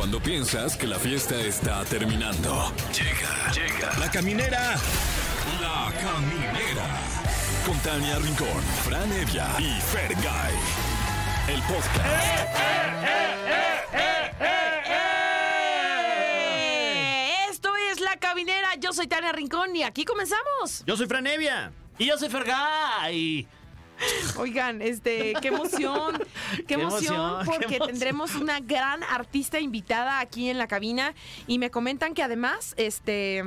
Cuando piensas que la fiesta está terminando. Llega, llega. La caminera. La caminera. Con Tania Rincón, Fran Evia y Fergay. El podcast. Eh, Esto es La Caminera. Yo soy Tania Rincón y aquí comenzamos. Yo soy Franevia. Y yo soy Fergay. Oigan, este, qué emoción, qué, Qué emoción, emoción, qué porque emoción. tendremos una gran artista invitada aquí en la cabina y me comentan que además, este,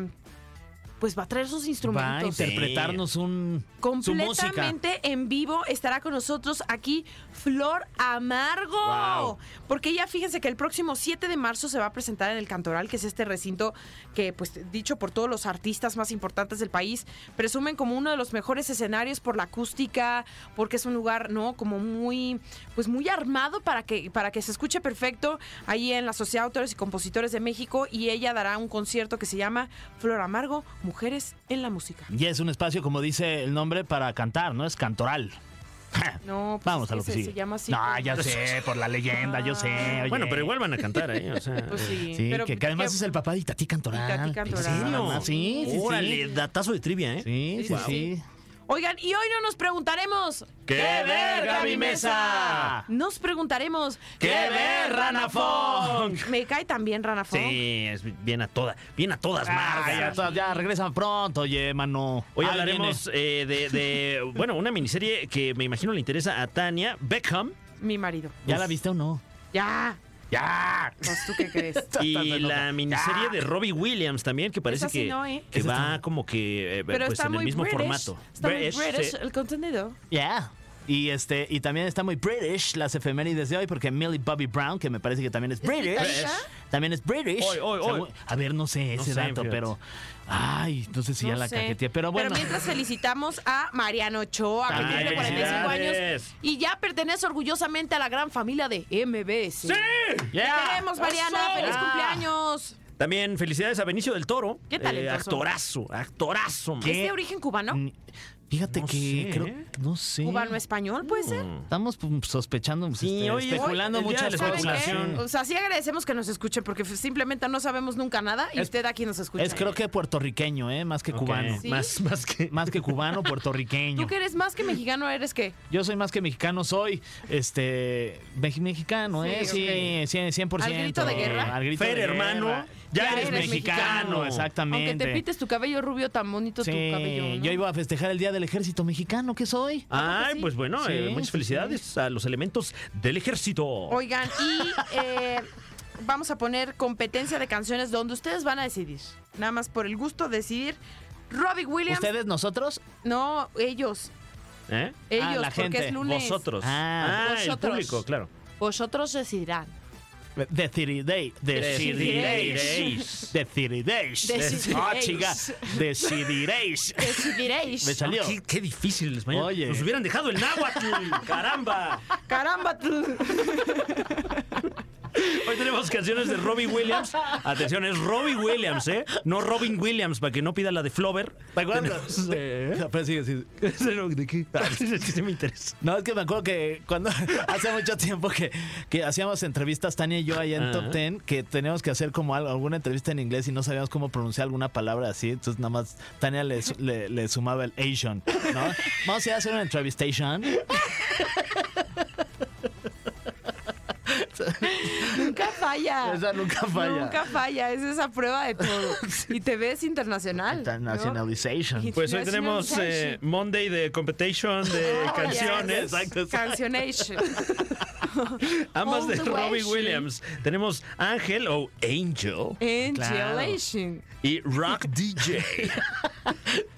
pues va a traer sus Va a instrumentos. interpretarnos un, su música. Completamente en vivo estará con nosotros aquí Flor Amargo. Wow. Porque ella, fíjense que el próximo 7 de marzo se va a presentar en el Cantoral, que es este recinto que, pues, dicho por todos los artistas más importantes del país, presumen como uno de los mejores escenarios por la acústica, porque es un lugar, ¿no? Como muy, pues, muy armado para que, para que se escuche perfecto ahí en la Sociedad de Autores y Compositores de México. Y ella dará un concierto que se llama Flor Amargo, Mujeres en la Música. Y es un espacio, como dice el nombre, para cantar, ¿no? Es cantoral. No, pues Vamos a que lo que se, sigue. se llama así. no, ya sé, por la leyenda, yo sé. oye. Bueno, pero igual van a cantar ahí, o sea. Pues sí. Sí, pero que, que además ¿qué- es el papá de Itatí Cantoral. Itatí Cantoral. ¿En serio? Sí, sí, Órale, sí. datazo de trivia, ¿eh? Sí, sí, Sí, sí. sí. Oigan, y hoy no nos preguntaremos. ¡Qué verga mi mesa! Nos preguntaremos. ¡Qué ver, Rana Funk! Me cae también Rana Funk. Sí, es bien a todas, bien a todas Ah, marcas. ya, regresan pronto, oye, mano. Hoy Ahí hablaremos eh, de, de, bueno, una miniserie que me imagino le interesa a Tania Beckham Mi marido. viene. ¿Ya la viste o no? Ya. ¡Ya! Pues tú qué crees. y la miniserie de Robbie Williams también, que parece que, no, ¿eh? que va como que eh, Pero pues está en el muy mismo British. formato. Está muy British, British sí. el contenido. Yeah. Y este, y también está muy British las efemérides de hoy, porque Millie Bobby Brown, que me parece que también es British, también es British. Hoy, hoy, O sea, hoy. A ver, no sé No ese sé, dato, fíjate. pero. Ay, no sé si ya la sé. cajeteé. Pero bueno. Pero mientras felicitamos a Mariano Ochoa, que cumple 45 años y ya pertenece orgullosamente a la gran familia de MBS. ¡Sí! Yeah. queremos, Mariana! Eso. ¡Feliz Ya. cumpleaños! También felicidades a Benicio del Toro. ¿Qué talentoso? actorazo, actorazo. man. ¿Es de origen cubano? Fíjate No que sé, creo. ¿eh? No sé. ¿Cubano-español puede ser? Estamos pues, sospechando, pues, Sí, este, hoy es- especulando hoy- el mucho día de la ¿Saben qué? especulación. O sea, sí agradecemos que nos escuche porque simplemente no sabemos nunca nada y Es- usted aquí nos escucha. Es creo que puertorriqueño, ¿eh? Más que cubano. ¿Sí? Más, más que. Más que cubano, puertorriqueño. ¿Tú que eres más que mexicano eres qué? Yo soy más que mexicano, soy este mexicano, ¿eh? Sí, Sí, sí, 100%. ¿Al grito de guerra? Al grito Fer, de hermano, guerra. ya eres mexicano, mexicano. exactamente. Aunque te pites tu cabello rubio tan bonito Sí, tu cabello. ¿no? yo iba a festejar el Día del Ejército Mexicano, ¿qué soy? Ay, sí? pues bueno, Sí, eh, muchas sí, felicidades a los elementos del ejército. Oigan, y eh, vamos a poner competencia de canciones donde ustedes van a decidir. Nada más por el gusto de decidir. Robbie Williams. ¿Ustedes, nosotros? No, ellos. ¿Eh? Ellos, Ah, la porque gente, es lunes. Vosotros. Ah, el vosotros. público, claro. Vosotros decidirán. Decidiréis. Decidiréis. Decidiréis. Decidiréis. Ah, chica. Decidiréis. Decidiréis. Me salió. Qué, qué difícil el español. Oye. Nos hubieran dejado el náhuatl. ¡Caramba! Caramba. Hoy tenemos canciones de Robbie Williams. Atención, es Robbie Williams, ¿eh? No Robin Williams, para que no pida la de Flover. ¿Te acuerdas? ¿Eh? Pero sigue. ¿De qué? Sí, sí me interesa. No, es que me acuerdo que cuando hace mucho tiempo que, que hacíamos entrevistas, Tania y yo allá en. Top Ten, que teníamos que hacer como algo- alguna entrevista en inglés y no sabíamos cómo pronunciar alguna palabra así. Entonces nada más Tania le, le- le sumaba el Asian, ¿no? Vamos a hacer una entrevistation. Nunca falla. Esa nunca falla. Nunca falla. Es esa prueba de todo. Y te ves internacional. ¿no? Internationalization. Pues hoy tenemos eh, Monday de competition de Oh, canciones. yes. Cancionation. Ambas de Robbie Williams. Tenemos Ángel o Angel Angelation. y Rock DJ.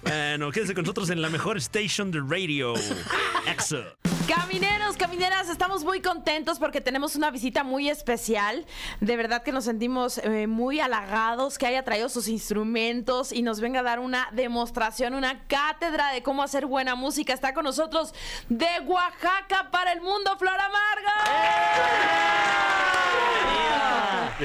bueno, quédense con nosotros en la mejor station de radio. EXO. Camineros, camineras, estamos muy contentos porque tenemos una visita muy especial. De verdad que nos sentimos eh, muy halagados que haya traído sus instrumentos y nos venga a dar una demostración, una cátedra de cómo hacer buena música. Está con nosotros de Oaxaca para el mundo, Flor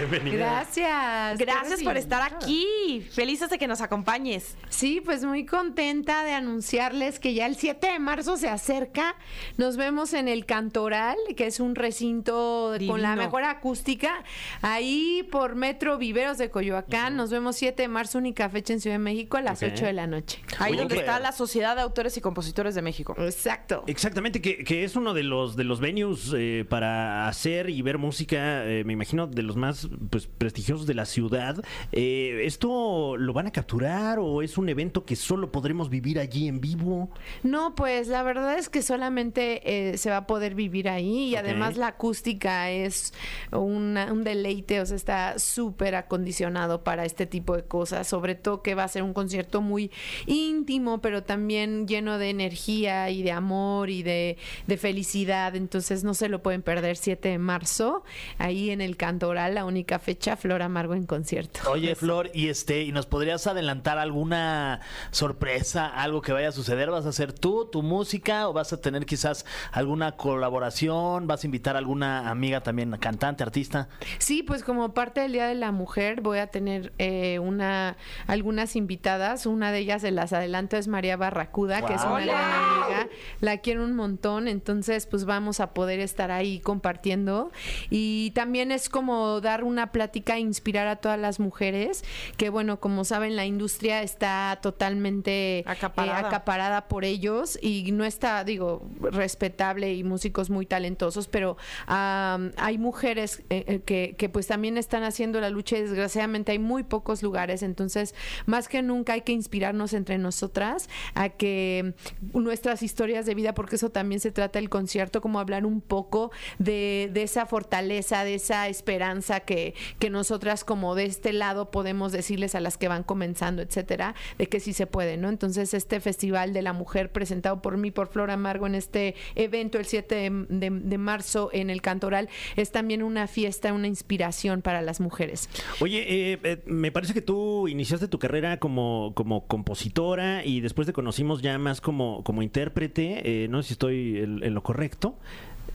Bienvenida. Gracias. Gracias por estar aquí. Felices de que nos acompañes. Sí, pues muy contenta de anunciarles que ya el 7 de marzo se acerca. Nos vemos en el Cantoral, que es un recinto con la mejor acústica. Ahí por Metro Viveros de Coyoacán. Nos vemos 7 de marzo, única fecha en Ciudad de México a las Ok. 8 de la noche. Ahí donde que- está la Sociedad de Autores y Compositores de México. Exacto. Exactamente, que, que es uno de los de los venues eh, para hacer y ver música, eh, me imagino, de los más pues, prestigiosos de la ciudad. Eh, ¿Esto lo van a capturar o es un evento que solo podremos vivir allí en vivo? No, pues la verdad es que solamente eh, se va a poder vivir ahí y además la acústica es una- un deleite, o sea, está súper acondicionado para este tipo de cosas, sobre todo que va a ser un concierto muy íntimo, pero también lleno de energía y de amor y de, de felicidad, entonces no se lo pueden perder 7 de marzo, ahí en el Cantoral, la única fecha, Flor Amargo en concierto. Oye, Flor, y este, ¿y nos podrías adelantar alguna sorpresa, algo que vaya a suceder? ¿Vas a hacer tú, tu música, o vas a tener quizás alguna colaboración? ¿Vas a invitar a alguna amiga también, cantante, artista? Sí, pues como parte del Día de la Mujer voy a tener eh, una algunas invitadas. Una de ellas se las adelanto es María Barracuda, que es una gran amiga. La quiero un montón, entonces pues vamos a poder estar ahí compartiendo. Y también es como dar una plática inspirar a todas las mujeres, que bueno, como saben, la industria está totalmente eh, Acaparada. por ellos y no está, digo, respetable y músicos muy talentosos, pero am, hay mujeres eh, eh, que, que pues también están haciendo la lucha y desgraciadamente hay muy pocos lugares, entonces más que nunca hay que inspirarnos entre nosotras a que nuestras historias de vida, porque eso también se trata el concierto, como hablar un poco de, de esa fortaleza, de esa esperanza que, que nosotras como de este lado podemos decirles a las que van comenzando, etcétera, de que sí se puede, ¿no? Entonces este Festival de la Mujer presentado por mí, por Flor Amargo en este evento el 7 de, marzo en el Cantoral, es también una fiesta, una inspiración para las mujeres. Oye, eh, eh, me parece que tú iniciaste tu carrera como, como compositora y después te conocimos ya más como, como intérprete. eh, no sé si estoy en, en lo correcto.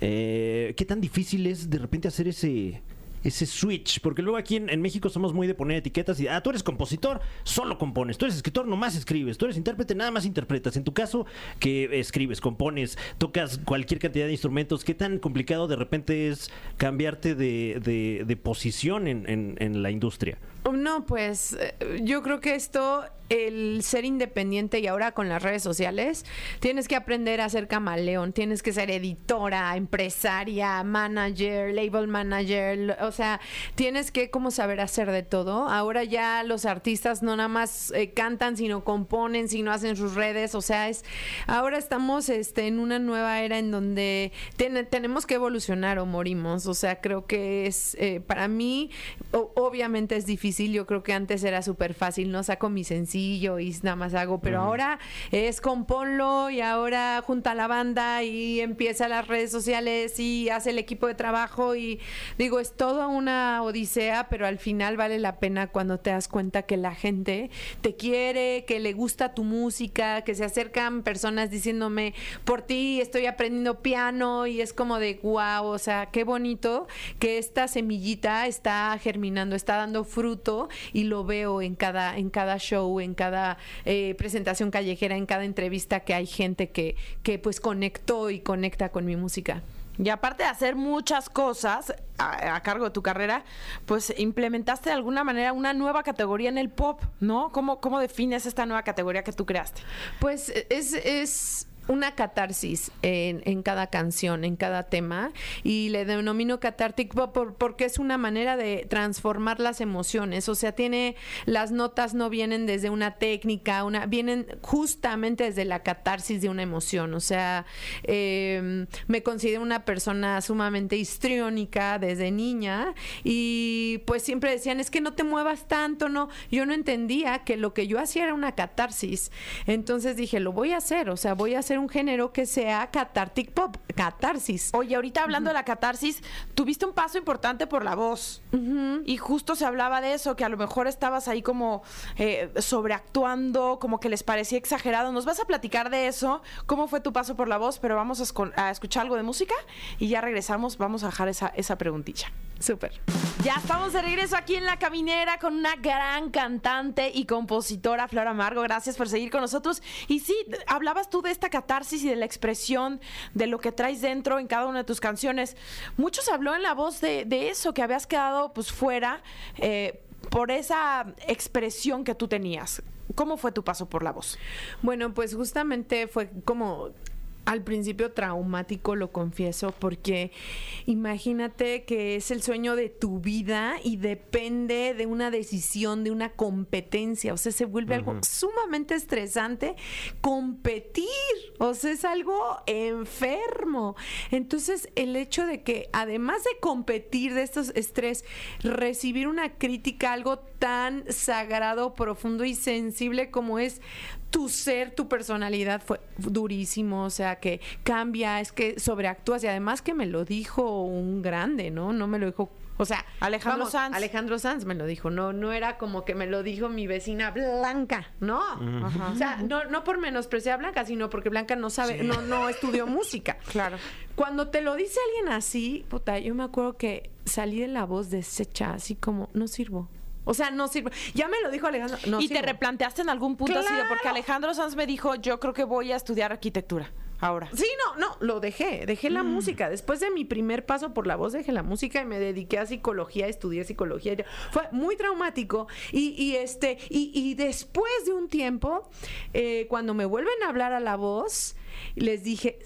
Eh, ¿Qué tan difícil es de repente hacer ese, ese switch? Porque luego aquí en, México somos muy de poner etiquetas y, ah, tú eres compositor, solo compones. Tú eres escritor, nomás escribes. Tú eres intérprete, nada más interpretas. En tu caso, que escribes, compones, tocas cualquier cantidad de instrumentos, ¿qué tan complicado de repente es cambiarte de, de- de posición en, en- en la industria? No, pues eh, yo creo que esto, el ser independiente y ahora con las redes sociales, tienes que aprender a ser camaleón, tienes que ser editora, empresaria, manager, label manager, o sea, tienes que como saber hacer de todo. Ahora ya los artistas no nada más eh, cantan, sino componen, sino hacen sus redes, o sea, es ahora estamos este en una nueva era en donde ten- tenemos que evolucionar o morimos, o sea, creo que es eh, para mí obviamente es difícil, yo creo que antes era súper fácil, no saco mi sencillo y nada más hago, pero ahora es componlo y ahora junta la banda y empieza las redes sociales y hace el equipo de trabajo y digo, es toda una odisea, pero al final vale la pena cuando te das cuenta que la gente te quiere, que le gusta tu música, que se acercan personas diciéndome, por ti estoy aprendiendo piano y es como de wow, o sea, qué bonito que esta semillita está germinando, está dando fruto y lo veo en cada, en cada show, en cada eh, presentación callejera, en cada entrevista que hay gente que, que pues conectó y conecta con mi música. Y aparte de hacer muchas cosas a, a cargo de tu carrera, pues implementaste de alguna manera una nueva categoría en el pop, ¿no? ¿Cómo, cómo defines esta nueva categoría que tú creaste? Pues es, es una catarsis en, en cada canción, en cada tema, y le denomino catártico por- porque es una manera de transformar las emociones. O sea, tiene las notas no vienen desde una técnica, una vienen justamente desde la catarsis de una emoción. O sea, eh, me considero una persona sumamente histriónica desde niña y pues siempre decían es que no te muevas tanto, no. Yo no entendía que lo que yo hacía era una catarsis. Entonces dije lo voy a hacer, o sea, voy a hacer hacer un género que sea cathartic pop, catarsis. Oye, ahorita hablando de la catarsis, tuviste un paso importante por la voz. Y justo se hablaba de eso, que a lo mejor estabas ahí como eh, sobreactuando, como que les parecía exagerado. Nos vas a platicar de eso, cómo fue tu paso por la voz, pero vamos a escuchar algo de música y ya regresamos, vamos a dejar esa, esa preguntilla. Súper. Ya estamos de regreso aquí en La Caminera con una gran cantante y compositora, Flor Amargo. Gracias por seguir con nosotros. Y sí, hablabas tú de esta catarsis y de la expresión de lo que traes dentro en cada una de tus canciones. Mucho se habló en la voz de, de eso, que habías quedado pues fuera eh, por esa expresión que tú tenías. ¿Cómo fue tu paso por la voz? Bueno, pues justamente fue como al principio traumático, lo confieso, porque imagínate que es el sueño de tu vida y depende de una decisión, de una competencia. O sea, se vuelve algo sumamente estresante competir. O sea, es algo enfermo. Entonces, el hecho de que además de competir de estos estrés, recibir una crítica, algo tan sagrado, profundo y sensible como es tu ser, tu personalidad fue durísimo, o sea, que cambia, es que sobreactúas y además que me lo dijo un grande, ¿no? No me lo dijo, o sea, Alejandro vamos, Sanz. Alejandro Sanz me lo dijo, no no era como que me lo dijo mi vecina Blanca, no. O sea, no no por menospreciar a Blanca, sino porque Blanca no sabe, no no estudió música. Claro. Cuando te lo dice alguien así, puta, yo me acuerdo que salí de la voz deshecha, así como, no sirvo. O sea, no sirvo. Ya me lo dijo Alejandro. No ¿Y te replanteaste en algún punto así de porque. Alejandro Sanz me dijo, yo creo que voy a estudiar arquitectura ahora? Sí, no, no, lo dejé, dejé la música. Después de mi primer paso por la voz, dejé la música y me dediqué a psicología, estudié psicología. Fue muy traumático. Y, y este, y, y después de un tiempo, eh, cuando me vuelven a hablar a la voz, les dije.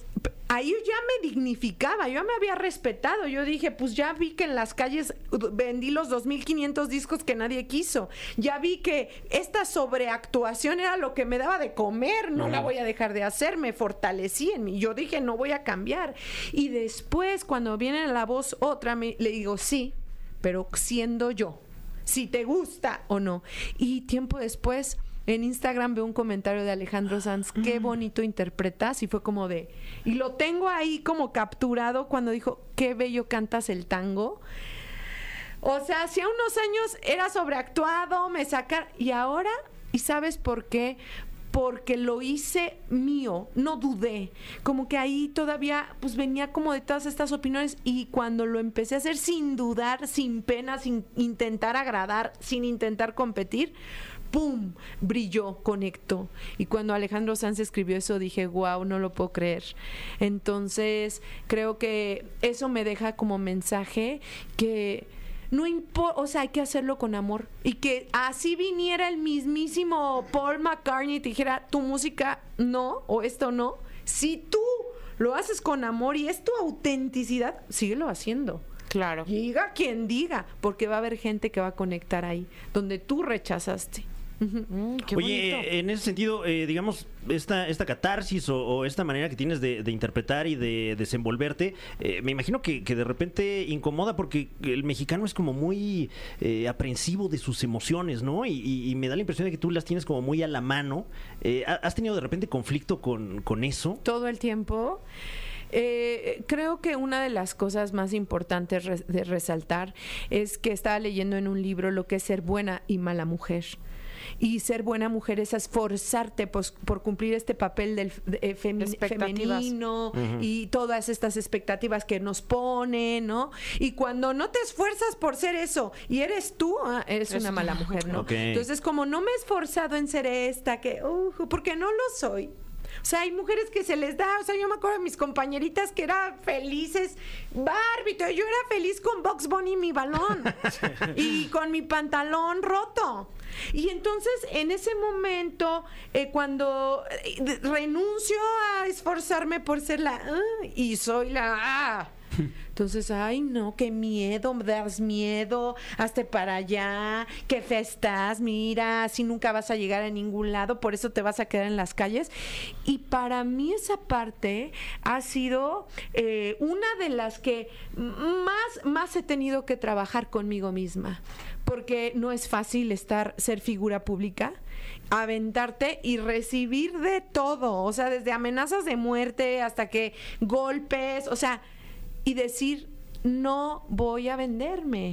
Ahí ya me dignificaba, yo me había respetado. Yo dije, pues ya vi que en las calles vendí los 2.500 discos que nadie quiso. Ya vi que esta sobreactuación era lo que me daba de comer. No la voy a dejar de hacer. Me fortalecí en mí. Yo dije, no voy a cambiar. Y después, cuando viene la voz otra, me, le digo, sí, pero siendo yo. Si te gusta o no. Y tiempo después. En Instagram veo un comentario de Alejandro Sanz, qué bonito interpretas, y fue como de, y lo tengo ahí como capturado cuando dijo, qué bello cantas el tango. O sea, hace unos años era sobreactuado, me sacar y ahora, ¿y sabes por qué? Porque lo hice mío, no dudé. Como que ahí todavía pues venía como de todas estas opiniones y cuando lo empecé a hacer sin dudar, sin pena, sin intentar agradar, sin intentar competir, ¡pum! brilló, conectó. Y cuando Alejandro Sanz escribió eso dije, wow, no lo puedo creer. Entonces, creo que eso me deja como mensaje que no importa, o sea, hay que hacerlo con amor. Y que así viniera el mismísimo Paul McCartney y te dijera, tu música no, o esto no. Si tú lo haces con amor y es tu autenticidad, síguelo haciendo. Claro. Diga quien diga, porque va a haber gente que va a conectar ahí, donde tú rechazaste. Mm, qué Oye, bonito. eh, en ese sentido, eh, digamos, esta, esta catarsis o, o esta manera que tienes de, de interpretar y de desenvolverte, eh, me imagino que, que de repente incomoda porque el mexicano es como muy eh, aprensivo de sus emociones, ¿no? Y, y- y me da la impresión de que tú las tienes como muy a la mano. ¿ha- ¿Has tenido de repente conflicto con, con eso? todo el tiempo. Eh, creo que una de las cosas más importantes de resaltar es que estaba leyendo en un libro lo que es ser buena y mala mujer. Y ser buena mujer es esforzarte pues, por cumplir este papel del de- eh, femenino y todas estas expectativas que nos ponen, ¿no? Y cuando no te esfuerzas por ser eso y eres tú, ah, eres Eres una mala mujer, ¿no? Entonces, como no me he esforzado en ser esta, que, uh, porque no lo soy. O sea, hay mujeres que se les da, o sea, yo me acuerdo de mis compañeritas que eran felices, Barbie, yo era feliz con Box Bunny y mi balón y con mi pantalón roto. Y entonces, en ese momento, eh, cuando eh, renuncio a esforzarme por ser la, ah, y soy la, ah, Entonces, ay, no, qué miedo, me das miedo, hazte para allá, qué fe estás, mira, si nunca vas a llegar a ningún lado, por eso te vas a quedar en las calles. Y para mí esa parte ha sido eh, una de las que más, más he tenido que trabajar conmigo misma, porque no es fácil estar, ser figura pública aventarte y recibir de todo, o sea, desde amenazas de muerte hasta que golpes, o sea, y decir, no voy a venderme.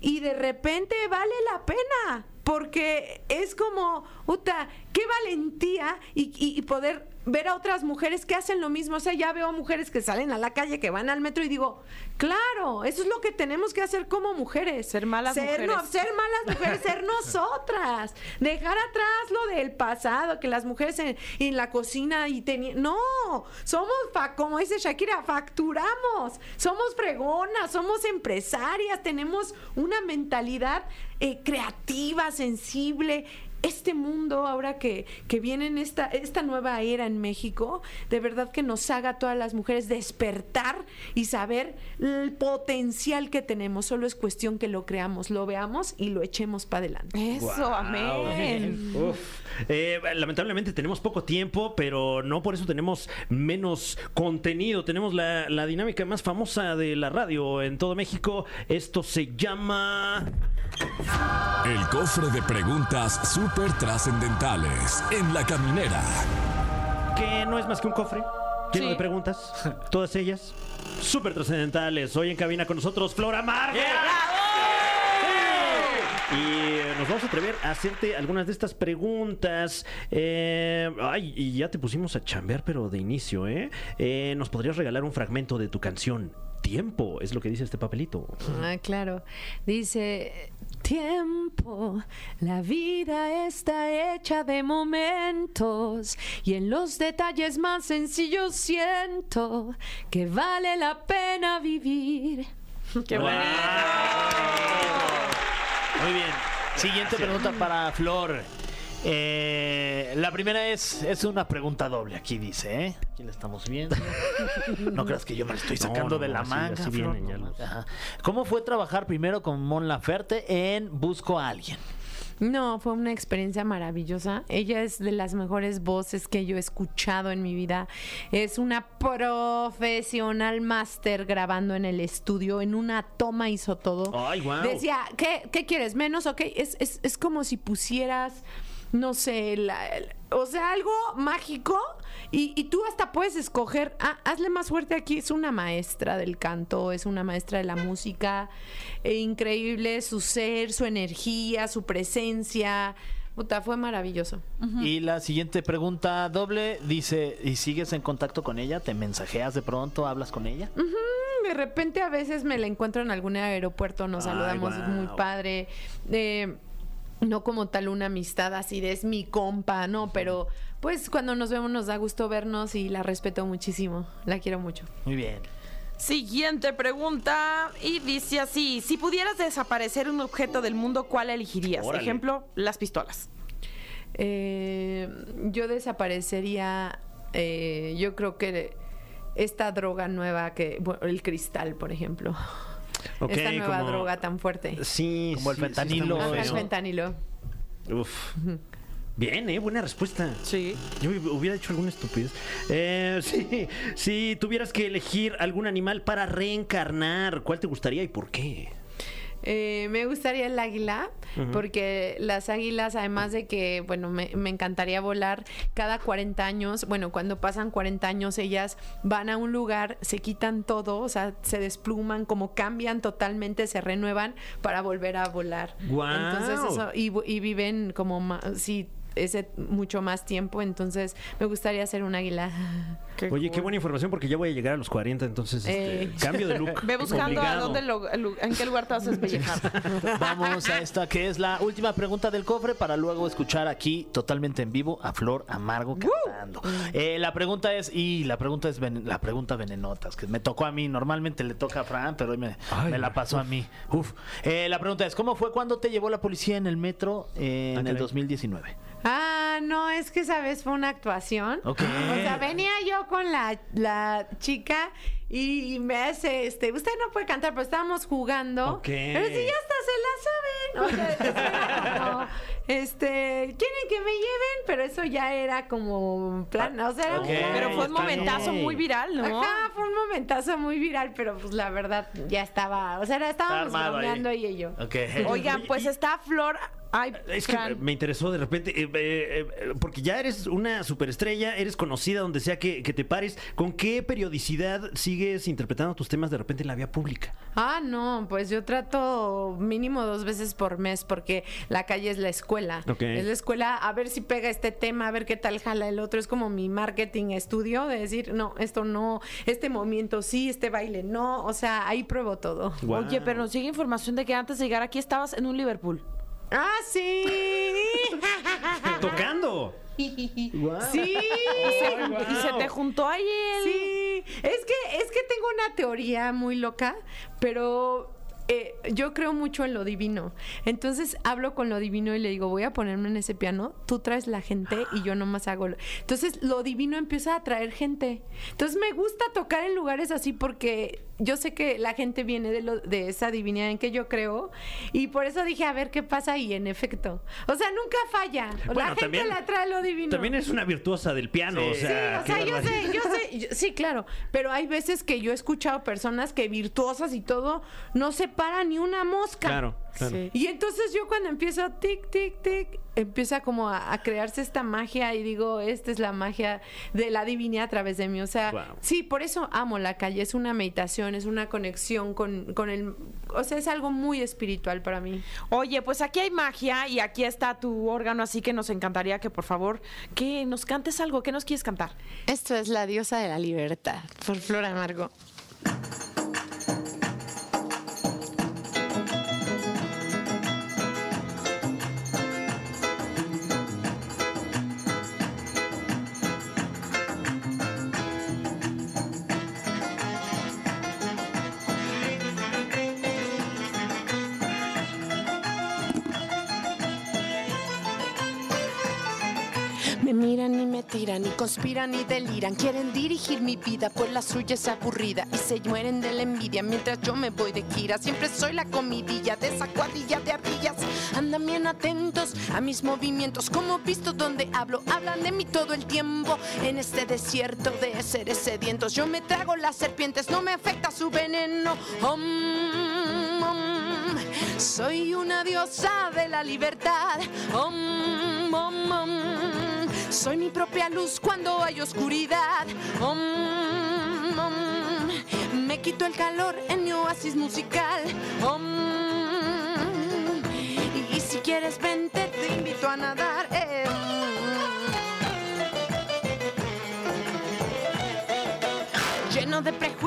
Y de repente vale la pena, porque es como, puta, qué valentía y, y- y poder ver a otras mujeres que hacen lo mismo. O sea, ya veo mujeres que salen a la calle, que van al metro y digo, claro, eso es lo que tenemos que hacer como mujeres. Ser malas ser, mujeres. no, ser malas mujeres, ser nosotras. Dejar atrás lo del pasado, que las mujeres en, en la cocina y tenían. No, somos, fa- como dice Shakira, facturamos. Somos fregonas, somos empresarias, tenemos una mentalidad eh, creativa, sensible. Este mundo, ahora que, que viene en esta, esta nueva era en México, de verdad que nos haga a todas las mujeres despertar y saber el potencial que tenemos. Solo es cuestión que lo creamos, lo veamos y lo echemos para adelante. Eso, amén. Uf. Eh, lamentablemente tenemos poco tiempo, pero no por eso tenemos menos contenido. Tenemos la, la dinámica más famosa de la radio en todo México. Esto se llama... El cofre de preguntas súper trascendentales en la caminera. que no es más que un cofre lleno Sí. de preguntas, todas ellas súper trascendentales. Hoy en cabina con nosotros, Flora Margo. Sí. Y eh, nos vamos a atrever a hacerte algunas de estas preguntas. Eh, ay, y ya te pusimos a chambear, pero de inicio, ¿eh? Eh, ¿Nos podrías regalar un fragmento de tu canción? Tiempo, es lo que dice este papelito. Ah, claro. Dice, tiempo, la vida está hecha de momentos y en los detalles más sencillos siento que vale la pena vivir. Qué Wow. bonito. Muy bien. Siguiente pregunta para Flor. Eh, la primera es, es una pregunta doble, aquí dice, ¿eh? Aquí la estamos viendo. No creas que yo me la estoy sacando no, de la así- manga. así Flor, vienen ya no, los- ajá. ¿Cómo fue trabajar primero con Mon Laferte en Busco a alguien? No, fue una experiencia maravillosa. Ella es de las mejores voces que yo he escuchado en mi vida. Es una profesional máster grabando en el estudio. En una toma hizo todo. Ay, guau. Decía, ¿qué, qué quieres? ¿Menos? Ok. Es, es, es como si pusieras, no sé, la- el- o sea, algo mágico. Y, y tú hasta puedes escoger, ah, hazle más fuerte aquí. Es una maestra del canto, es una maestra de la música. Eh, increíble su ser, su energía, su presencia. Puta, fue maravilloso. Y la siguiente pregunta doble dice, ¿y sigues en contacto con ella? ¿Te mensajeas de pronto? ¿Hablas con ella? De repente a veces me la encuentro en algún aeropuerto, nos Ay, saludamos guau. muy padre. Eh, no como tal una amistad así de es mi compa, no, pero pues cuando nos vemos nos da gusto vernos y la respeto muchísimo, la quiero mucho. Muy bien. Siguiente pregunta y dice así, si pudieras desaparecer un objeto del mundo, ¿cuál elegirías? Órale. Ejemplo, las pistolas. Eh, yo desaparecería, eh, yo creo que esta droga nueva que, bueno, el cristal, por ejemplo. Esta nueva como- droga tan fuerte. Sí, Como el sí, fentanilo, el fentanilo. Uf. Bien, eh, buena respuesta. Sí. Yo hubiera hecho alguna estupidez. Eh, sí, si tuvieras que elegir algún animal para reencarnar, ¿cuál te gustaría y por qué? Eh, me gustaría el águila, porque las águilas, además de que, bueno, me, me encantaría volar cada 40 años, bueno, cuando pasan 40 años, ellas van a un lugar, se quitan todo, o sea, se despluman, como cambian totalmente, se renuevan para volver a volar. ¡Guau! Entonces, eso, y, y viven como sí, ese mucho más tiempo, entonces me gustaría ser un águila. Oye, qué buena información porque ya voy a llegar a los 40, entonces este, Eh. cambio de look. Ve buscando a dónde lo- en qué lugar te vas a despellejar. Vamos a esta que es la última pregunta del cofre para luego escuchar aquí totalmente en vivo a Flor Amargo cantando. Eh, la pregunta es, y la pregunta es ven- la pregunta venenotas, que me tocó a mí, normalmente le toca a Fran, pero hoy me, Ay, me la pasó a mí. Uf. Eh, la pregunta es, ¿cómo fue cuando te llevó la policía en el metro eh, Ah, en el caray. 2019? Ah, Ah, no, es que esa vez fue una actuación. Ok. O sea, venía yo con la, la chica y, y me hace, este, usted no puede cantar, pero estábamos jugando. Ok. Pero si ya hasta se la saben. O sea, como, este, quieren que me lleven, pero eso ya era como plan, o sea, era un Ok. plan. Pero fue un momentazo bien. muy viral, ¿no? Ajá, fue un momentazo muy viral, pero pues la verdad ya estaba, o sea, era- estábamos bromeando ella y yo. Ok. Oigan, pues está Flor. Ay, Es que Fran. me interesó de repente, eh, eh, eh, porque ya eres una superestrella, eres conocida donde sea que, que te pares. ¿Con qué periodicidad sigues interpretando tus temas de repente en la vía pública? Ah, no, pues yo trato mínimo dos veces por mes porque la calle es la escuela. Ok. Es la escuela a ver si pega este tema, a ver qué tal jala el otro. Es como mi marketing estudio de decir, no, esto no, este movimiento sí, este baile no. O sea, ahí pruebo todo. Guau. Oye, pero nos sigue información de que antes de llegar aquí estabas en un Liverpool. Ah, sí. ¡Tocando! sí. Y se te juntó ahí el... Sí, es que, es que tengo una teoría muy loca, pero eh, yo creo mucho en lo divino. Entonces hablo con lo divino y le digo, voy a ponerme en ese piano, tú traes la gente y yo nomás hago... lo-". Entonces lo divino empieza a atraer gente. Entonces me gusta tocar en lugares así porque yo sé que la gente viene de, lo, de esa divinidad en que yo creo y por eso dije, a ver qué pasa y en efecto. O sea, nunca falla. la gente también- le atrae lo divino. También es una virtuosa del piano, Sí. o Sí, sea, o sea, yo sé, yo sé, yo- sí, claro, pero hay veces que yo he escuchado personas que virtuosas y todo no se para ni una mosca. Claro, claro. Sí. Y entonces yo cuando empiezo tic, tic, tic, empieza como a, a crearse esta magia y digo, esta es la magia de la divinidad a través de mí. O sea, Wow. sí, por eso amo la calle, es una meditación, es una conexión con, con el... O sea, es algo muy espiritual para mí. Oye, pues aquí hay magia y aquí está tu órgano, así que nos encantaría que por favor que nos cantes algo. ¿Qué nos quieres cantar? Esto es La diosa de la libertad, por Flor Amargo. Me miran y me tiran y conspiran y deliran. Quieren dirigir mi vida, pues la suya es aburrida. Y se mueren de la envidia mientras yo me voy de gira. Siempre soy la comidilla de esa cuadrilla de ardillas. Andan bien atentos a mis movimientos. Como visto donde hablo, hablan de mí todo el tiempo. En este desierto de seres sedientos, yo me trago las serpientes, no me afecta su veneno. Soy una diosa de la libertad. Soy mi propia luz cuando hay oscuridad. Me quito el calor en mi oasis musical. Y si quieres vente, te invito a nadar. Eh.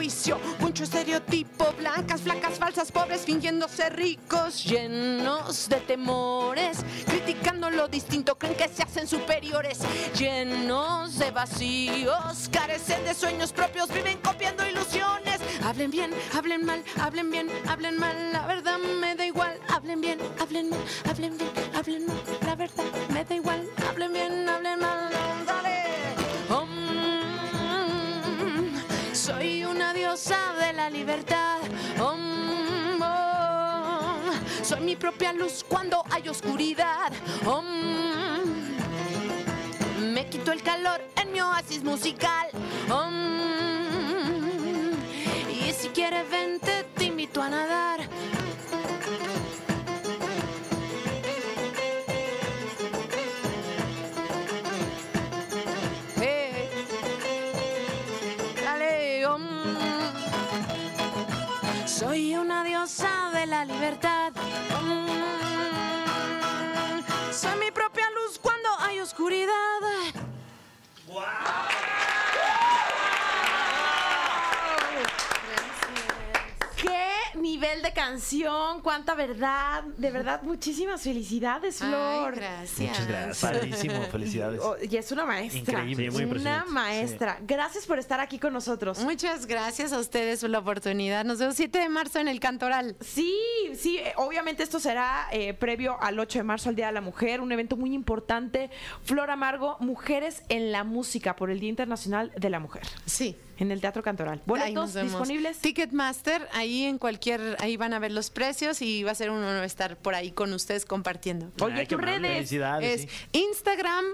Prejuicio, mucho estereotipo, blancas, flacas, falsas, pobres, fingiendo ser ricos, llenos de temores, criticando lo distinto, creen que se hacen superiores, llenos de vacíos, carecen de sueños propios, viven copiando ilusiones. Hablen bien, hablen mal, hablen bien, hablen mal, la verdad me da igual. Hablen bien, hablen mal, hablen bien, hablen mal, la verdad me da igual. Hablen bien, hablen mal, una diosa de la libertad. Soy mi propia luz cuando hay oscuridad. Me quito el calor en mi oasis musical. Y si quieres vente, te invito a nadar. Diosa de la libertad. Soy mi propia luz cuando hay oscuridad. ¿Qué nivel de canción, cuánta verdad. De verdad, muchísimas felicidades, Flor. Ay, gracias. Muchas gracias. Padrísimo, felicidades. Oh, y es una maestra. Increíble. Sí, muy una maestra. Gracias por estar aquí con nosotros. Muchas gracias a ustedes por la oportunidad. Nos vemos 7 de marzo en el Cantoral. Sí, sí, obviamente esto será eh, previo al 8 de marzo, al Día de la Mujer, un evento muy importante. Flor Amargo, Mujeres en la Música por el Día Internacional de la Mujer, Sí. En el Teatro Cantoral. Ahí ¿Boletos nos vemos. disponibles? Ticketmaster, ahí en cualquier, ahí van a ver los precios y va a ser un honor estar por ahí con ustedes compartiendo. Oye, Ay, qué tus redes. Es sí. Instagram,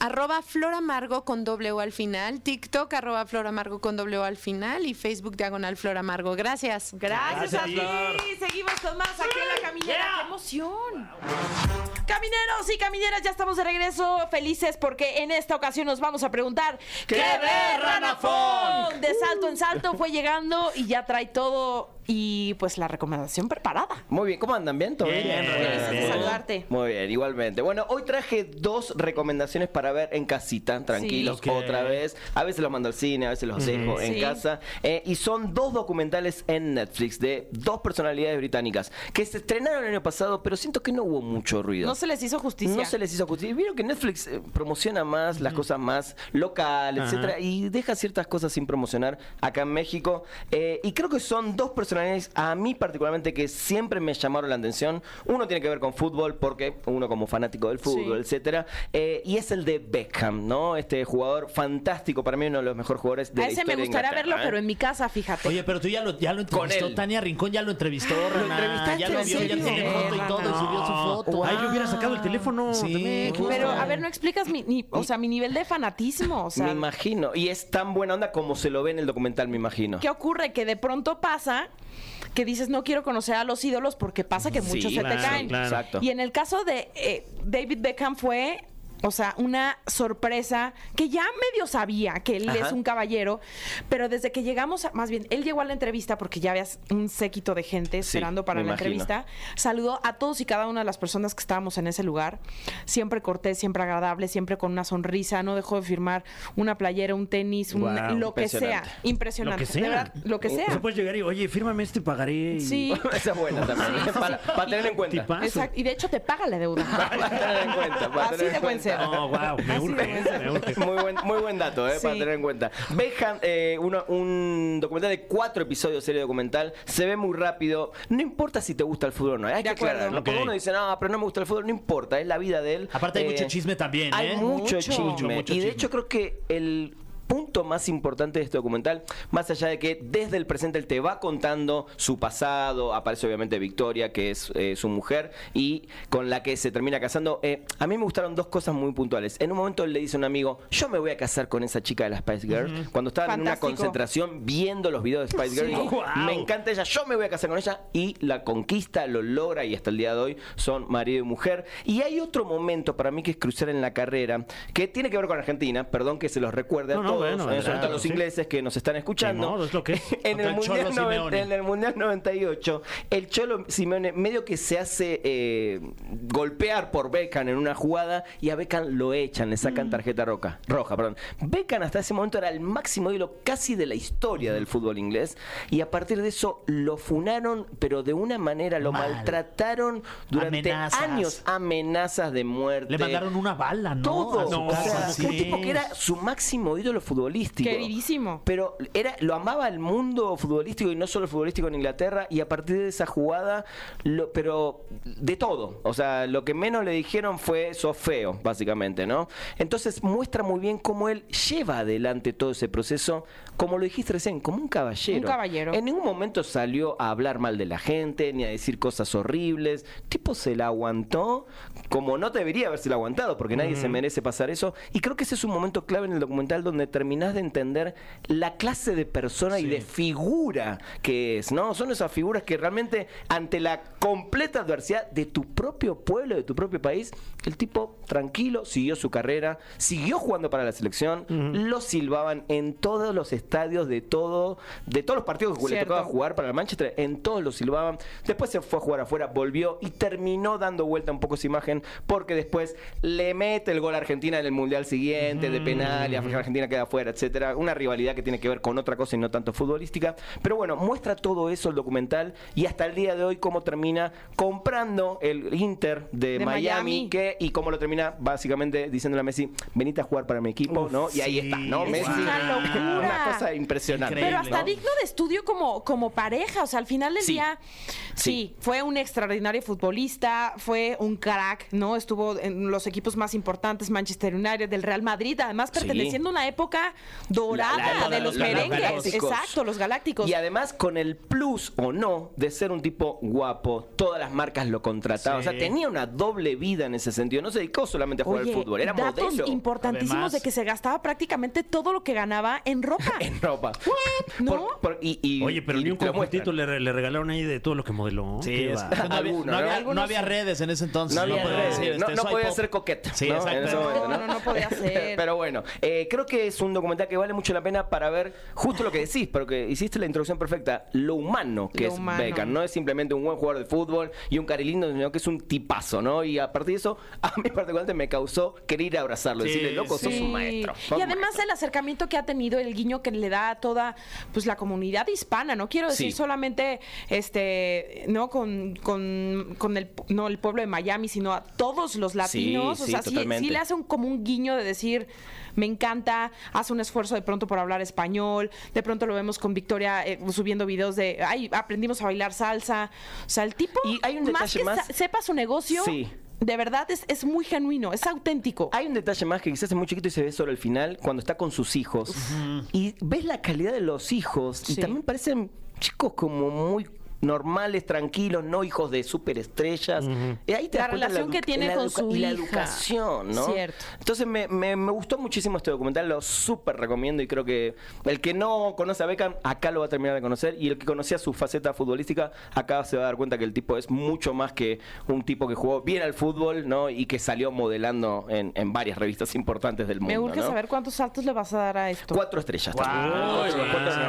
arroba Floramargo con doble O al final, TikTok, arroba Floramargo con doble O al final y Facebook diagonal Floramargo. Gracias. Gracias, Gracias, a ti. Seguimos con más aquí en la caminera. ¡Qué emoción! Camineros y camineras, ya estamos de regreso. Felices porque en esta ocasión nos vamos a preguntar: ¿Qué ve, Ranafón? De salto en salto fue llegando y ya trae todo y pues la recomendación preparada. Muy bien, ¿cómo andan? ¿Bien? ¿Todo bien? Bien, Felices de Bueno. saludarte. Muy bien, igualmente. Bueno, hoy traje dos recomendaciones para ver en casita, tranquilos, Sí. Ok. otra vez. A veces los mando al cine, a veces los dejo en Sí. casa. Eh, y son dos documentales en Netflix de dos personalidades británicas que se estrenaron el año pasado, pero siento que no hubo mucho ruido. No se les hizo justicia. No se les hizo justicia. Vieron que Netflix eh, promociona más las cosas más locales, Ajá. etcétera, y deja ciertas cosas sin promocionar acá en México. Eh, y creo que son dos personalidades a mí particularmente que siempre me llamaron la atención. Uno tiene que ver con fútbol, porque uno como fanático del fútbol, Sí. etcétera. Eh, y es el de Beckham, ¿no? Este jugador fantástico, para mí uno de los mejores jugadores de A la ese me historia de gustaría verlo, ¿eh? pero en mi casa, fíjate. Oye, pero tú ya lo, ya lo entrevistó. Tania Rincón ya lo entrevistó, Rana. entrevistaste? Ya lo ¿En vio, ya tiene foto y todo, y subió su foto. Ay, le hubiera sacado el teléfono. Sí. Pero, a ver, no explicas mi, ni- o sea, mi nivel de fanatismo. O sea, me imagino. Y es tan buena onda como se lo ve en el documental, me imagino. ¿qué ocurre? Que de pronto pasa que dices, no quiero conocer a los ídolos porque pasa que Sí, muchos se te caen. claro. Exacto. Y en el caso de eh, David Beckham fue, o sea, una sorpresa que ya medio sabía que él Ajá. es un caballero, pero desde que llegamos, a- más bien, él llegó a la entrevista porque ya habías un séquito de gente Sí, esperando para la imagino. entrevista. Saludó a todos y cada una de las personas que estábamos en ese lugar. Siempre cortés, siempre agradable, siempre con una sonrisa. No dejó de firmar una playera, un tenis, un- lo que sea. impresionante. Lo que sea. De verdad, lo que O sea, sea. puedes llegar y, oye, fírmame este pagaré. y- Sí. Esa es buena también. Sí, para, para tener en cuenta. Exacto. Y de hecho te paga la deuda. Para tener en cuenta. para Así tener de en buen cuenta. Ser. No, wow, me urge, me urge. Muy buen, muy buen dato, ¿eh? para tener en cuenta. Beckham, eh, uno- un documental de cuatro episodios, serie documental, se ve muy rápido. No importa si te gusta el fútbol o no, hay De que acuerdo. aclararlo. Porque uno dice, no, pero no me gusta el fútbol, no importa, es la vida de él. Aparte hay Eh, mucho chisme también, Hay ¿eh? mucho, Mucho. chisme. Mucho, mucho y de chisme. hecho creo que el punto más importante de este documental, más allá de que desde el presente él te va contando su pasado, aparece obviamente Victoria, que es eh, su mujer, y con la que se termina casando. Eh, a mí me gustaron dos cosas muy puntuales. En un momento él le dice a un amigo, yo me voy a casar con esa chica de las Spice Girls. Cuando estaban en una concentración viendo los videos de Spice Girls, Sí. dijo, Guau. me encanta ella, yo me voy a casar con ella, y la conquista, lo logra, y hasta el día de hoy son marido y mujer. Y hay otro momento para mí que es crucial en la carrera, que tiene que ver con Argentina, perdón que se los recuerde No, a no, todos, bueno, sobre todo a adelante, los sí. ingleses que nos están escuchando. Ni modo, es lo que es. en, el mundial noven- en el Mundial 98, el Cholo Simeone medio que se hace eh, golpear por Beckham en una jugada y a Beckham lo echan, le sacan tarjeta roja, roja. Perdón. Beckham hasta ese momento era el máximo ídolo casi de la historia del fútbol inglés y a partir de eso lo funaron, pero de una manera lo Mal. maltrataron durante Amenazas. años, amenazas de muerte. Le mandaron una bala, ¿no? Todo. No, o sea, sí. un tipo que era su máximo ídolo futbolístico. Queridísimo. Pero era, lo amaba el mundo futbolístico y no solo el futbolístico en Inglaterra. Y a partir de esa jugada, lo, pero de todo. O sea, lo que menos le dijeron fue sos feo, básicamente, ¿no? Entonces muestra muy bien cómo él lleva adelante todo ese proceso, como lo dijiste recién, como un caballero. Un caballero. En ningún momento salió a hablar mal de la gente, ni a decir cosas horribles. Tipo se la aguantó como no debería haberse la aguantado, porque nadie se merece pasar eso. Y creo que ese es un momento clave en el documental donde terminás de entender la clase de persona y de figura que es, ¿no? Son esas figuras que realmente ante la completa adversidad de tu propio pueblo, de tu propio país, el tipo tranquilo siguió su carrera, siguió jugando para la selección, lo silbaban en todos los estadios de todo, de todos los partidos que le tocaba jugar para el Manchester, en todos lo silbaban. Después se fue a jugar afuera, volvió y terminó dando vuelta un poco esa imagen porque después le mete el gol a Argentina en el Mundial siguiente de penal y Argentina queda afuera, etcétera. Una rivalidad que tiene que ver con otra cosa y no tanto futbolística. Pero bueno, muestra todo eso el documental y hasta el día de hoy cómo termina comprando el Inter de, De Miami, Miami. que y cómo lo termina básicamente diciéndole a Messi, venite a jugar para mi equipo, ¿no? Y ahí sí, está, ¿no? es Messi. una locura. Una cosa impresionante. Pero hasta ¿no? digno de estudio como, como pareja. O sea, al final del Sí. día, sí. fue un extraordinario futbolista, fue un crack, ¿no? Estuvo en los equipos más importantes, Manchester United, del Real Madrid, además Sí. perteneciendo a una época dorada La- la- de la- los merengues. Exacto, los galácticos. Y además con el plus o no de ser un tipo guapo, todas las marcas lo contrataban. Sí. O sea, tenía una doble vida en ese sentido. No se dedicó solamente a jugar Oye, al fútbol, era datos modelo. importantísimos Además. de que se gastaba prácticamente todo lo que ganaba en ropa. En ropa. ¿No? Por- por- y- y- Oye, pero y ni un conjuntito le, le regalaron ahí de todo lo que modeló. Sí, Qué es- no, había, Alguno, no ¿no? había- Algunos no había sí. redes en ese entonces. No había podía decir, no, este, no podía ser coqueta. Sí, ¿no? exacto. En ese momento, No, no, no podía ser. Pero bueno, eh, creo que es un documental que vale mucho la pena para ver justo lo que decís, porque hiciste la introducción perfecta, lo humano que Lo es humano. Beckham. No es simplemente un buen jugador de fútbol y un cari lindo, sino que es un tipazo, ¿no? Y a partir de eso, a mí particularmente me causó querer ir a abrazarlo, Sí, decirle, loco, sos un maestro. sos Y además maestro". el acercamiento que ha tenido, el guiño que le da a toda pues la comunidad hispana, no quiero decir Sí. solamente este no con, con, con el no el pueblo de Miami, sino a todos los latinos, Sí, o sí, sea, sí, le hace un, como un guiño de decir me encanta, hace un esfuerzo de pronto por hablar español, de pronto lo vemos con Victoria eh, subiendo videos de, ay, aprendimos a bailar salsa, o sea, el tipo, Y hay un más que más- sepa su negocio, Sí. De verdad es, es muy genuino, es auténtico. Hay un detalle más que quizás es muy chiquito y se ve solo al final, cuando está con sus hijos. Y ves la calidad de los hijos y también parecen chicos como muy normales, tranquilos, no hijos de superestrellas. Y ahí te La relación edu- que tiene la con su y la hija. educación, ¿no? Cierto. Entonces me, me- me gustó muchísimo este documental, lo súper recomiendo y creo que el que no conoce a Beckham, acá lo va a terminar de conocer y el que conocía su faceta futbolística, acá se va a dar cuenta que el tipo es mucho más que un tipo que jugó bien al fútbol, ¿no? Y que salió modelando en, en varias revistas importantes del mundo, Me urge ¿no? saber cuántos saltos le vas a dar a esto. Cuatro estrellas. También. Cuatro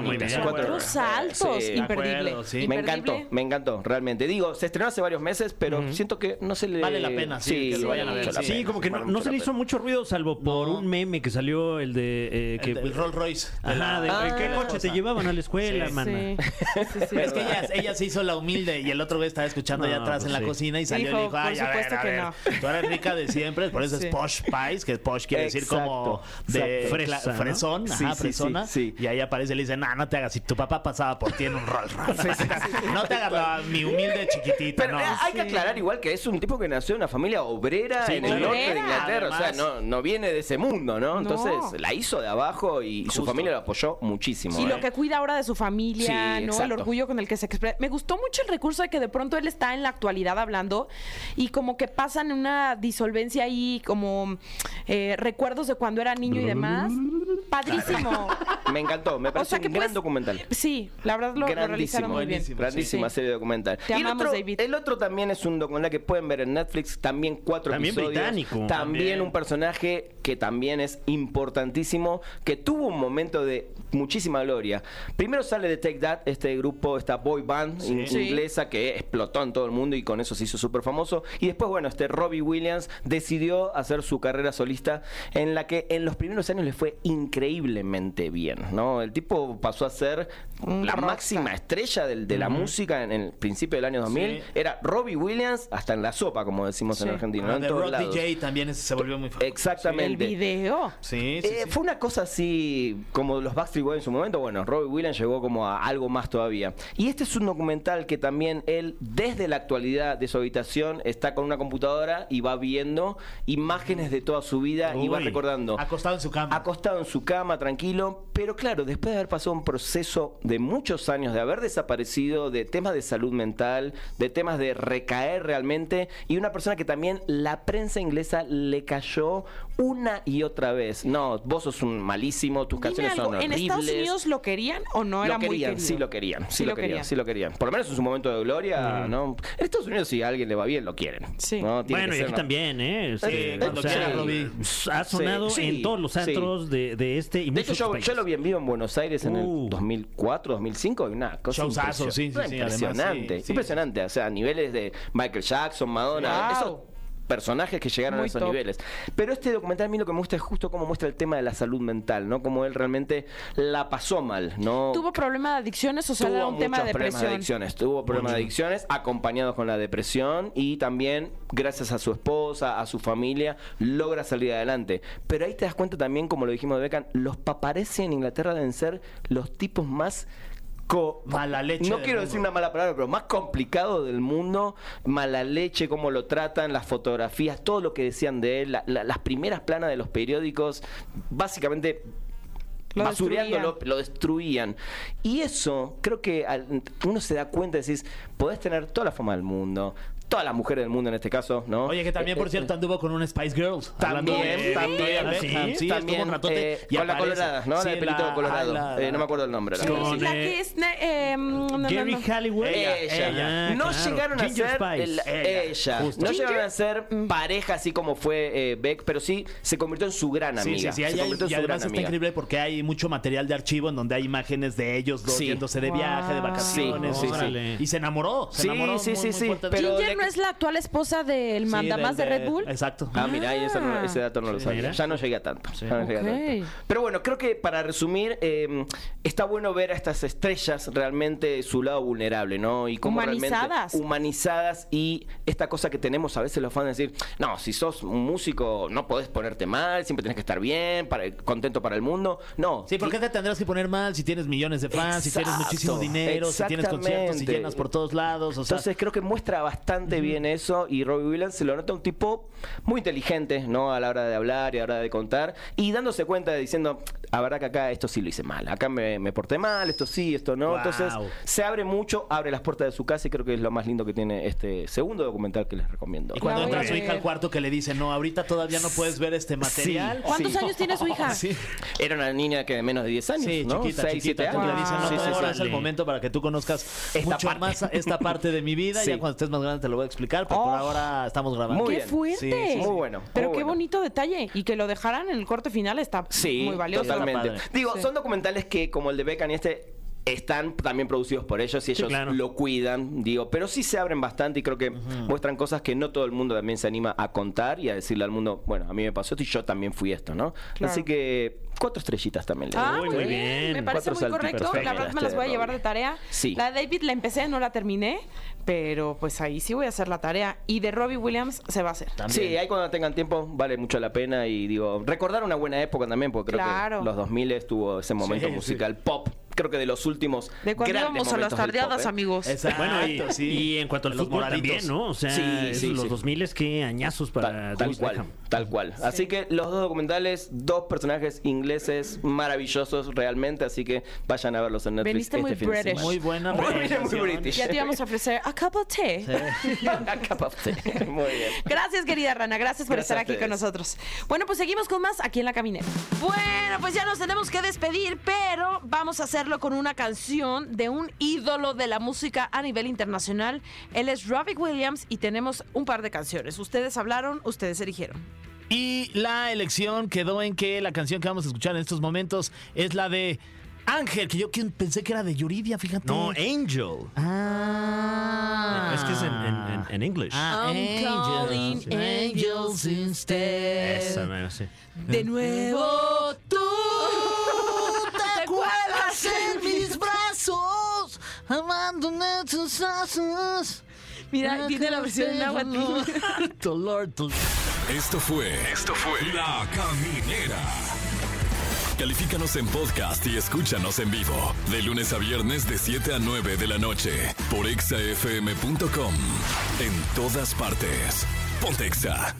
bien. cuatro- Cuatro saltos, Sí. imperdible. De acuerdo, sí. Me Imperdible. Encantó, me encantó, realmente. Digo, se estrenó hace varios meses, pero siento que no se le... Vale la pena, sí, que lo vayan a ver, mucho la sí. Pena, como que no, vale no mucho se la le hizo mucho ruido, salvo por No. un meme que salió, el de... eh, que, El, el Rolls Royce. Ajá, de, ¿en qué Ah, coche te llevaban a la escuela, Sí. mana? Sí, sí, sí. Es que ella, ella se hizo la humilde y el otro güey estaba escuchando allá atrás pues en la sí. cocina y salió y Dijo, le dijo, ay, por a ver, supuesto a que ver, no. tú eres rica de siempre, por eso Sí. es posh pies, que posh quiere decir como Exacto, de exacto. cla- Fresa, ¿no? fresón, Sí, ajá, sí, fresona. sí. Y ahí aparece y le dice, no, no te hagas, si tu papá pasaba por ti en un Rolls Royce, no te hagas la, mi humilde chiquitita, Pero no. eh, hay que aclarar igual que es un tipo que nació en una familia obrera Sí, en el norte de. Inglaterra. O sea, no, no viene de ese mundo, ¿no? No. Entonces la hizo de abajo y su Justo. familia lo apoyó muchísimo. Y ¿eh? lo que cuida ahora de su familia, Sí, ¿no? El exacto. orgullo con el que se expresa. Me gustó mucho el recurso de que de pronto él está en la actualidad hablando y como que pasan una disolvencia ahí, como eh, recuerdos de cuando era niño y demás. Padrísimo. Me encantó, me O parece que un gran puedes- documental. Sí, la verdad lo, lo realizaron Grandísimo, muy bien. buenísimo. Sí. serie documental. Te y el amamos, otro, David. el otro también es un documental que pueden ver en Netflix, también cuatro También episodios. británico. También, También. un personaje que también es importantísimo, que tuvo un momento de muchísima gloria. Primero sale de Take That, este grupo, esta boy band in- Sí. inglesa que explotó en todo el mundo y con eso se hizo súper famoso. Y después, bueno, este Robbie Williams decidió hacer su carrera solista en la que en los primeros años le fue increíblemente bien, ¿no? El tipo pasó a ser la máxima estrella del- de, la música en, el principio del año 2000. Sí. Era Robbie Williams hasta en la sopa, como decimos en. Argentina, ¿no? Ah, En todos Rock lados. DJ también se volvió muy famoso. El Exactamente. video. Sí, sí, Eh, sí. Fue una cosa así como los Backstreet Boys en su momento. Bueno, Robbie Williams llegó como a algo más todavía. Y este es un documental que también él, desde la actualidad de su habitación, está con una computadora y va viendo imágenes de toda su vida y va recordando. Acostado en su cama. Acostado en su cama, tranquilo, pero claro, después de haber pasado un proceso de muchos años, de haber desaparecido, de temas de salud mental, de temas de recaer realmente, y una persona que también la prensa inglesa le cayó una y otra vez. No, vos sos un malísimo, tus Dime canciones algo, son ¿en horribles. Estados Unidos lo querían o no era lo muy querían, sí lo querían, sí, lo querían, sí lo querían. Por lo menos en su momento de gloria, ¿no? En Estados Unidos si a alguien le va bien, lo quieren. Sí. ¿no? Tiene Bueno, y aquí una- también, ¿eh? Sí, cuando Robbie. Ha sonado Sí, sí, en todos los sí. antros de, de este y De hecho, yo, lo vi en vivo en Buenos Aires en Uh. el 2004, 2005, y una cosa Showzazo, sí, sí, impresionante. sí, sí. impresionante, o sea, a niveles de Michael Jackson, Madonna, Wow. eso personajes que llegaron Muy a esos top. niveles. Pero este documental a mí lo que me gusta es justo cómo muestra el tema de la salud mental, ¿no? Cómo él realmente la pasó mal, ¿no? ¿Tuvo problema de adicciones o sea, era Tuvo un tema de muchos problemas de depresión? adicciones, tuvo problemas de adicciones acompañados con la depresión y también gracias a su esposa, a su familia, logra salir adelante. Pero ahí te das cuenta también, como lo dijimos de Beckham, los paparazzi en Inglaterra deben ser los tipos más co- Mala leche No del quiero mundo. decir una mala palabra, pero más complicado del mundo, mala leche, cómo lo tratan, las fotografías, todo lo que decían de él, la- la- las primeras planas de los periódicos, básicamente Lo basureándolo, destruían. lo destruían. Y eso, creo que al- uno se da cuenta, decís, podés tener toda la fama del mundo, todas las mujeres del mundo en este caso, ¿no? Oye, que también, Eh, por eh, cierto, anduvo con un Spice Girls. Hablando También, también, Victoria ¿sí? También, estuvo un ratote. eh, y con la colorada, ¿no? La Sí, de pelito la- colorado. la- Eh, no me acuerdo el nombre. la Sí, verdad. Con, la eh, que es... eh, no, no, Gary no. Halliwell. Ella, no claro. llegaron a Ginger ser Spice. el- ella, no llegaron a ser pareja así como fue eh, Beck, pero sí se convirtió en su gran amiga. sí, sí, y además está amiga. increíble porque hay mucho material de archivo en donde hay imágenes de ellos dos yéndose de viaje, de vacaciones. Sí, sí, sí. Órale. Y se enamoró, se Sí, enamoró sí, sí, sí, pero- no es la actual esposa del Sí, mandamás del- de Red Bull. Exacto. Ah, mira, ahí ese, no- ese dato no lo sabía. Ya no llegué a tanto. ya no llegué a Ok. tanto. Pero bueno, creo que para resumir, eh, está bueno ver a estas estrellas realmente su lado vulnerable, ¿no? Y cómo Humanizadas. realmente humanizadas y esta cosa que tenemos a veces los fans de decir, no, si sos un músico no podés ponerte mal, siempre tenés que estar bien, para, contento para el mundo. No. Sí, ¿por qué te tendrás que poner mal si tienes millones de fans, si tienes Exacto, muchísimo dinero, si tienes conciertos y exactamente. llenas por todos lados? O sea, Entonces creo que muestra bastante bien eso y Robbie Williams se lo nota un tipo muy inteligente, ¿no? A la hora de hablar y a la hora de contar y dándose cuenta de diciendo, verdad que acá esto sí lo hice mal, acá me, me porté mal, esto sí, esto no. Wow. Entonces se abre mucho, abre las puertas de su casa y creo que es lo más lindo que tiene este segundo documental que les recomiendo. y cuando entra a su hija al cuarto que le dice, no, ahorita todavía no puedes ver este material. ¿Cuántos Sí. años tiene su hija? Sí, Era una niña que de menos de 10 años, sí, ¿no? chiquita, 6, chiquita. 7 Entonces años. le dicen, no, Sí, sí, ahora sí. es el momento para que tú conozcas Esta mucho parte. más esta parte de mi vida. Sí. Ya cuando estés más grande te lo voy a explicar, pero por Oh. ahora estamos grabando. Muy ¡Qué bien. fuerte! Sí, sí, sí. Muy bueno, Pero muy qué bueno. bonito detalle. Y que lo dejaran en el corte final está Sí, muy valioso. Totalmente. Digo, Sí. son documentales que, como el de Beckham y este, están también producidos por ellos y Sí, ellos claro. lo cuidan, digo, pero sí se abren bastante y creo que muestran cosas que no todo el mundo también se anima a contar y a decirle al mundo, bueno, a mí me pasó esto y yo también fui esto, ¿no? Claro. Así que cuatro estrellitas también le doy. Ah, Muy, bien. bien. Me parece Cuatro muy correcto. La verdad me las voy a llevar de tarea. Sí. La de David la empecé, no la terminé, pero pues ahí sí voy a hacer la tarea. Y de Robbie Williams se va a hacer. También. Sí, ahí cuando tengan tiempo vale mucho la pena y digo, recordar una buena época también, porque creo Claro. que los 2000 estuvo ese momento Sí, musical pop, creo que de los últimos De cuando grandes íbamos a las pop, tardeadas, ¿eh? amigos. Exacto, Bueno, y, sí. y en cuanto al Los fútbol también, ¿no? O sea, Sí, los sí. 2000 qué añazos para Tal, tal cual, Beckham. tal cual. Así que los dos documentales, dos personajes ingleses maravillosos realmente, así que vayan a verlos en Netflix Veniste este muy fin British. Muy buena Muy, muy. British. Ya te íbamos a ofrecer a cup of tea. A cup of tea. Muy bien. Gracias, querida Rana. Gracias por Gracias estar aquí con nosotros. Bueno, pues seguimos con más aquí en La Caminera. Bueno, pues ya nos tenemos que despedir, pero vamos a hacerlo con una canción de un ídolo de la música a nivel internacional. Él es Robbie Williams y tenemos un par de canciones. Ustedes hablaron, ustedes eligieron. Y la elección quedó en que la canción que vamos a escuchar en estos momentos es la de Ángel, que yo pensé que era de Yuridia, fíjate. No, Angel. Ah. Es que es en, en, en, en English. Ah, I'm calling angels instead. Esa, mero, sí. De nuevo tú amándome tus brazos. Mira, tiene la versión en agua. Dolor, dolor. Esto fue. Esto fue. La Caminera. Califícanos en podcast y escúchanos en vivo. De lunes a viernes, de 7 a 9 de la noche. Por exafm.com. En todas partes. Pontexa.